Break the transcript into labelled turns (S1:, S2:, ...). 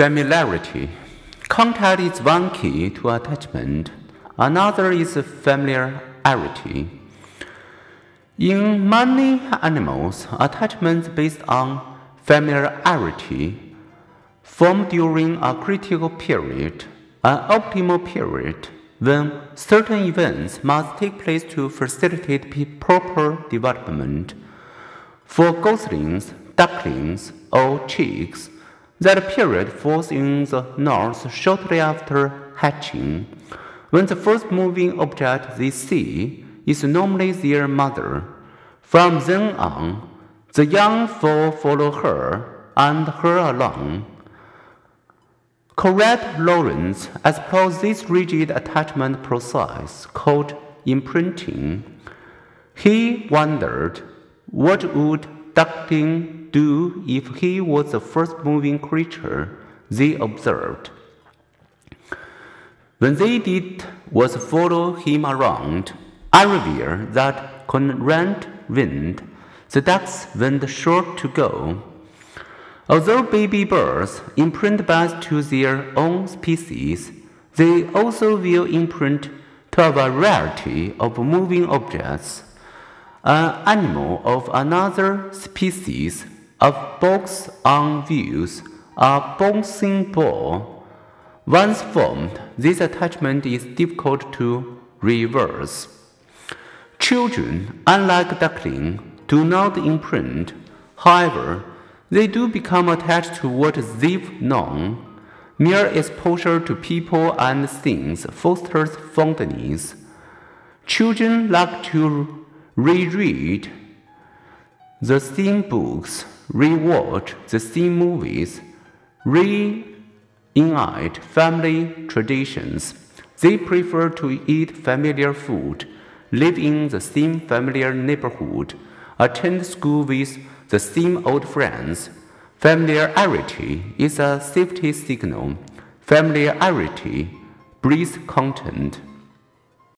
S1: Familiarity. Contact is one key to attachment. Another is familiarity. In many animals, attachments based on familiarity form during a critical period, an optimal period, when certain events must take place to facilitate proper development. For goslings, ducklings, or chicks, that period falls in the north shortly after hatching, when the first moving object they see is normally their mother. From then on, the young foal follow her and her alone. Konrad Lorenz explores this rigid attachment process called imprinting. He wondered what would duckling do if he was the first moving creature they observed. When they did was follow him around, I reveal that Konrad wind, the ducks went short to go. Although baby birds imprint best to their own species, they also will imprint to a variety of moving objects. An animal of another species of box on wheels, a bouncing ball. Once formed, this attachment is difficult to reverse. Children, unlike duckling, do not imprint. However, they do become attached to what they've known. Mere exposure to people and things fosters fondness. Children like to reread the same books rewatch the same movies, reenact family traditions. They prefer to eat familiar food, live in the same familiar neighborhood, attend school with the same old friends. Familiarity is a safety signal. Familiarity breeds content.